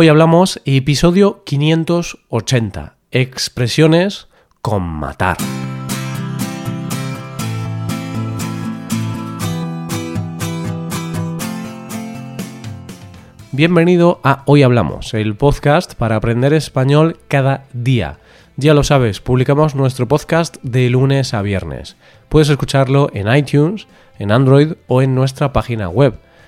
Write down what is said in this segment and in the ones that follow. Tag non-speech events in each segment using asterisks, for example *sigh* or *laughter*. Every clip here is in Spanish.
Hoy hablamos episodio 580, expresiones con matar. Bienvenido a Hoy Hablamos, el podcast para aprender español cada día. Ya lo sabes, publicamos nuestro podcast de lunes a viernes. Puedes escucharlo en iTunes, en Android o en nuestra página web.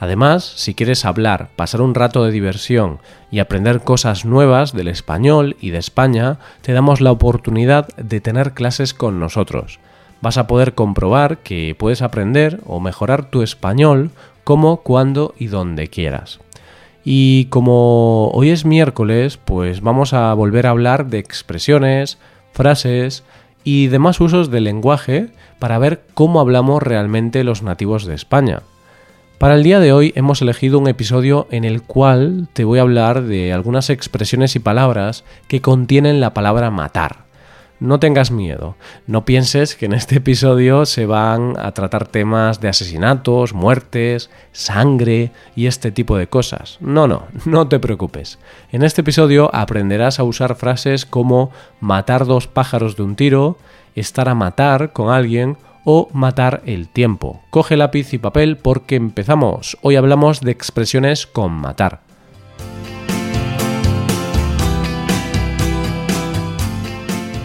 Además, si quieres hablar, pasar un rato de diversión y aprender cosas nuevas del español y de España, te damos la oportunidad de tener clases con nosotros. Vas a poder comprobar que puedes aprender o mejorar tu español como, cuando y donde quieras. Y como hoy es miércoles, pues vamos a volver a hablar de expresiones, frases y demás usos del lenguaje para ver cómo hablamos realmente los nativos de España. Para el día de hoy hemos elegido un episodio en el cual te voy a hablar de algunas expresiones y palabras que contienen la palabra matar. No tengas miedo, no pienses que en este episodio se van a tratar temas de asesinatos, muertes, sangre y este tipo de cosas. No, no, no te preocupes. En este episodio aprenderás a usar frases como matar dos pájaros de un tiro, estar a matar con alguien o matar el tiempo. Coge lápiz y papel porque empezamos. Hoy hablamos de expresiones con matar.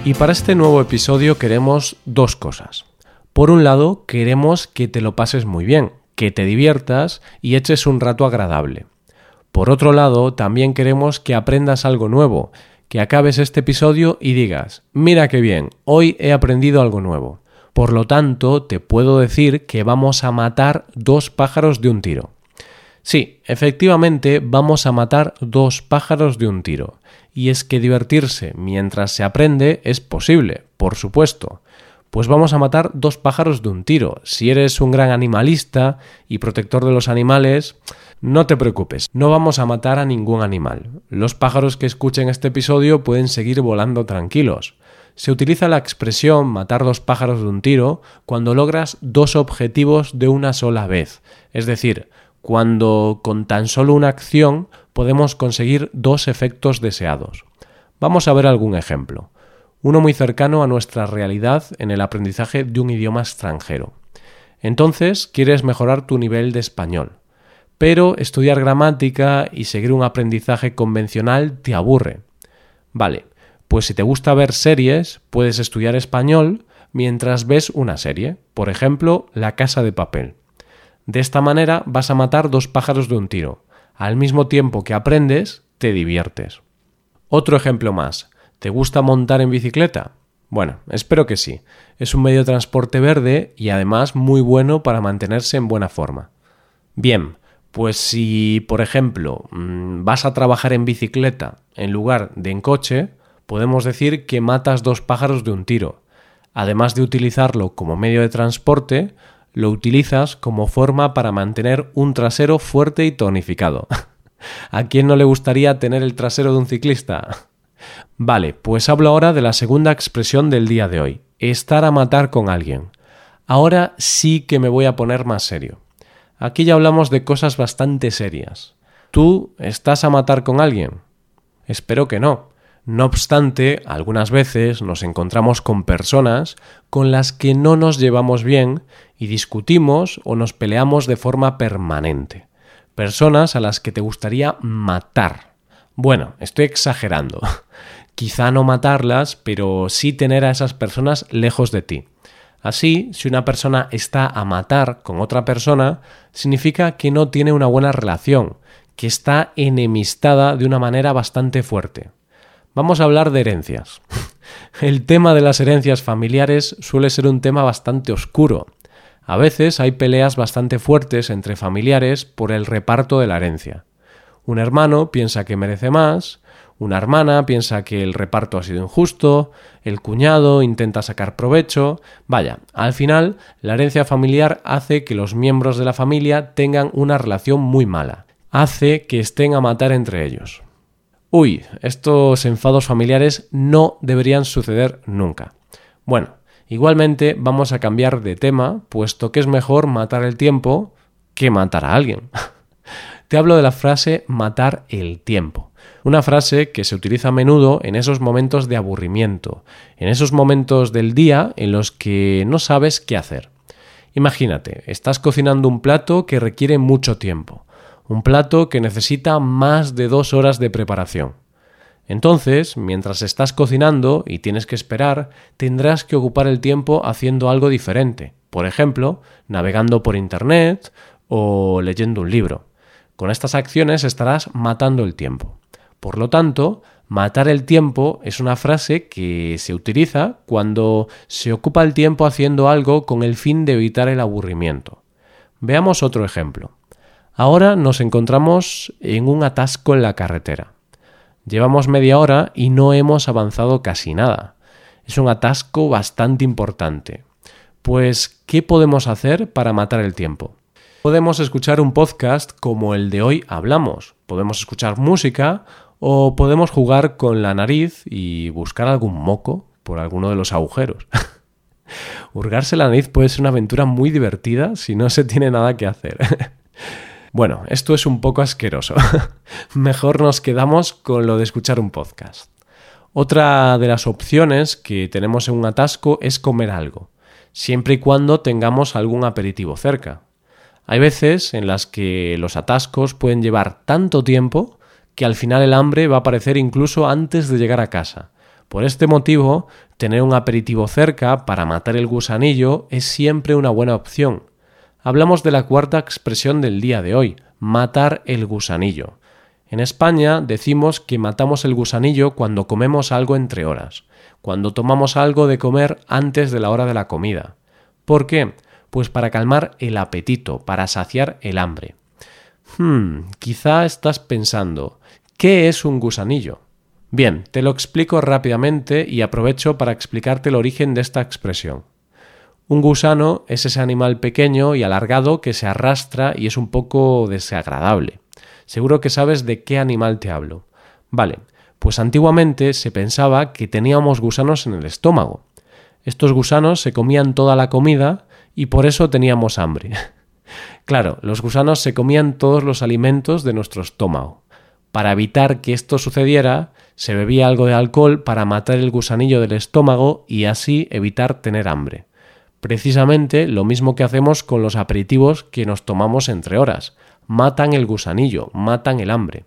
Y para este nuevo episodio queremos dos cosas. Por un lado, queremos que te lo pases muy bien, que te diviertas y eches un rato agradable. Por otro lado, también queremos que aprendas algo nuevo, que acabes este episodio y digas, mira qué bien, hoy he aprendido algo nuevo. Por lo tanto, te puedo decir que vamos a matar dos pájaros de un tiro. Sí, efectivamente vamos a matar dos pájaros de un tiro y es que divertirse mientras se aprende es posible, por supuesto. Pues vamos a matar dos pájaros de un tiro. Si eres un gran animalista y protector de los animales, no te preocupes, no vamos a matar a ningún animal. Los pájaros que escuchen este episodio pueden seguir volando tranquilos. Se utiliza la expresión matar dos pájaros de un tiro cuando logras dos objetivos de una sola vez, es decir, cuando con tan solo una acción podemos conseguir dos efectos deseados. Vamos a ver algún ejemplo. Uno muy cercano a nuestra realidad en el aprendizaje de un idioma extranjero. Entonces, quieres mejorar tu nivel de español, pero estudiar gramática y seguir un aprendizaje convencional te aburre. Vale, pues si te gusta ver series, puedes estudiar español mientras ves una serie, por ejemplo, La Casa de Papel. De esta manera vas a matar dos pájaros de un tiro. Al mismo tiempo que aprendes, te diviertes. Otro ejemplo más. ¿Te gusta montar en bicicleta? Bueno, espero que sí. Es un medio de transporte verde y además muy bueno para mantenerse en buena forma. Bien, pues si, por ejemplo, mm, vas a trabajar en bicicleta en lugar de en coche, podemos decir que matas dos pájaros de un tiro. Además de utilizarlo como medio de transporte, lo utilizas como forma para mantener un trasero fuerte y tonificado. *laughs* ¿A quién no le gustaría tener el trasero de un ciclista? *laughs* Vale, pues hablo ahora de la segunda expresión del día de hoy, estar a matar con alguien. Ahora sí que me voy a poner más serio. Aquí ya hablamos de cosas bastante serias. ¿Tú estás a matar con alguien? Espero que no. No obstante, algunas veces nos encontramos con personas con las que no nos llevamos bien y discutimos o nos peleamos de forma permanente. Personas a las que te gustaría matar. Bueno, estoy exagerando. *laughs* Quizá no matarlas, pero sí tener a esas personas lejos de ti. Así, si una persona está a matar con otra persona, significa que no tiene una buena relación, que está enemistada de una manera bastante fuerte. Vamos a hablar de herencias. *laughs* El tema de las herencias familiares suele ser un tema bastante oscuro. A veces hay peleas bastante fuertes entre familiares por el reparto de la herencia. Un hermano piensa que merece más, Una hermana piensa que el reparto ha sido injusto, el cuñado intenta sacar provecho. Vaya, al final, la herencia familiar hace que los miembros de la familia tengan una relación muy mala. Hace que estén a matar entre ellos. Uy, estos enfados familiares no deberían suceder nunca. Bueno, igualmente vamos a cambiar de tema, puesto que es mejor matar el tiempo que matar a alguien. *laughs* Te hablo de la frase matar el tiempo. Una frase que se utiliza a menudo en esos momentos de aburrimiento, en esos momentos del día en los que no sabes qué hacer. Imagínate, estás cocinando un plato que requiere mucho tiempo, un plato que necesita más de dos horas de preparación. Entonces, mientras estás cocinando y tienes que esperar, tendrás que ocupar el tiempo haciendo algo diferente, por ejemplo, navegando por Internet o leyendo un libro. Con estas acciones estarás matando el tiempo. Por lo tanto, matar el tiempo es una frase que se utiliza cuando se ocupa el tiempo haciendo algo con el fin de evitar el aburrimiento. Veamos otro ejemplo. Ahora nos encontramos en un atasco en la carretera. Llevamos media hora y no hemos avanzado casi nada. Es un atasco bastante importante. Pues, ¿qué podemos hacer para matar el tiempo? Podemos escuchar un podcast como el de hoy hablamos. Podemos escuchar música o podemos jugar con la nariz y buscar algún moco por alguno de los agujeros. *laughs* Hurgarse la nariz puede ser una aventura muy divertida si no se tiene nada que hacer. *laughs* bueno, esto es un poco asqueroso. *laughs* Mejor nos quedamos con lo de escuchar un podcast. Otra de las opciones que tenemos en un atasco es comer algo, siempre y cuando tengamos algún aperitivo cerca. Hay veces en las que los atascos pueden llevar tanto tiempo que al final el hambre va a aparecer incluso antes de llegar a casa. Por este motivo, tener un aperitivo cerca para matar el gusanillo es siempre una buena opción. Hablamos de la cuarta expresión del día de hoy, matar el gusanillo. En España decimos que matamos el gusanillo cuando comemos algo entre horas, cuando tomamos algo de comer antes de la hora de la comida. ¿Por qué? Pues para calmar el apetito, para saciar el hambre. Hmm, quizá estás pensando, ¿Qué es un gusanillo? Bien, te lo explico rápidamente y aprovecho para explicarte el origen de esta expresión. Un gusano es ese animal pequeño y alargado que se arrastra y es un poco desagradable. Seguro que sabes de qué animal te hablo. Vale, pues antiguamente se pensaba que teníamos gusanos en el estómago. Estos gusanos se comían toda la comida y por eso teníamos hambre. *laughs* claro, los gusanos se comían todos los alimentos de nuestro estómago. Para evitar que esto sucediera, se bebía algo de alcohol para matar el gusanillo del estómago y así evitar tener hambre. Precisamente lo mismo que hacemos con los aperitivos que nos tomamos entre horas. Matan el gusanillo, matan el hambre.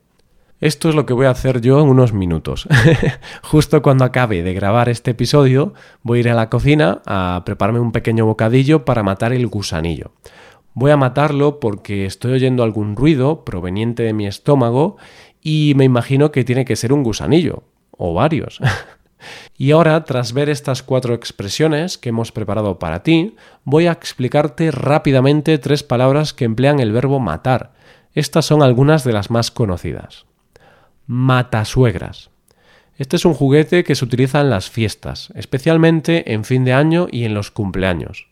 Esto es lo que voy a hacer yo en unos minutos. *laughs* Justo cuando acabe de grabar este episodio, voy a ir a la cocina a prepararme un pequeño bocadillo para matar el gusanillo. Voy a matarlo porque estoy oyendo algún ruido proveniente de mi estómago y me imagino que tiene que ser un gusanillo, o varios. *laughs* y ahora, tras ver estas cuatro expresiones que hemos preparado para ti, voy a explicarte rápidamente tres palabras que emplean el verbo matar. Estas son algunas de las más conocidas. Matasuegras. Este es un juguete que se utiliza en las fiestas, especialmente en fin de año y en los cumpleaños.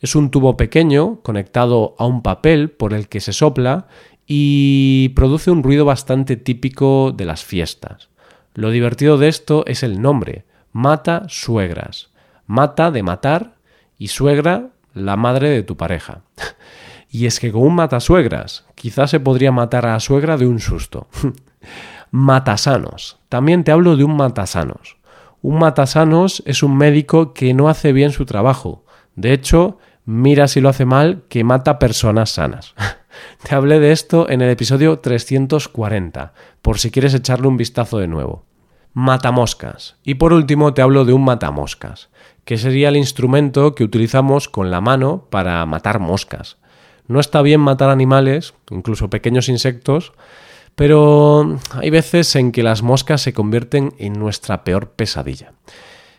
Es un tubo pequeño conectado a un papel por el que se sopla y produce un ruido bastante típico de las fiestas. Lo divertido de esto es el nombre, mata suegras. Mata de matar y suegra la madre de tu pareja. *laughs* y es que con un matasuegras quizás se podría matar a la suegra de un susto. *laughs* matasanos. También te hablo de un matasanos. Un matasanos es un médico que no hace bien su trabajo. De hecho, mira si lo hace mal, que mata personas sanas. *laughs* Te hablé de esto en el episodio 340, por si quieres echarle un vistazo de nuevo. Matamoscas. Y por último te hablo de un matamoscas, que sería el instrumento que utilizamos con la mano para matar moscas. No está bien matar animales, incluso pequeños insectos, pero hay veces en que las moscas se convierten en nuestra peor pesadilla.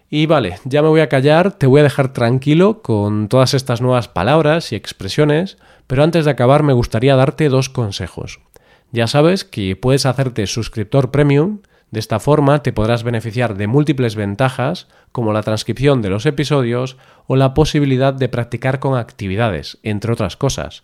Y vale, ya me voy a callar, te voy a dejar tranquilo con todas estas nuevas palabras y expresiones, pero antes de acabar me gustaría darte dos consejos. Ya sabes que puedes hacerte suscriptor premium De esta forma te podrás beneficiar de múltiples ventajas como la transcripción de los episodios o la posibilidad de practicar con actividades, entre otras cosas.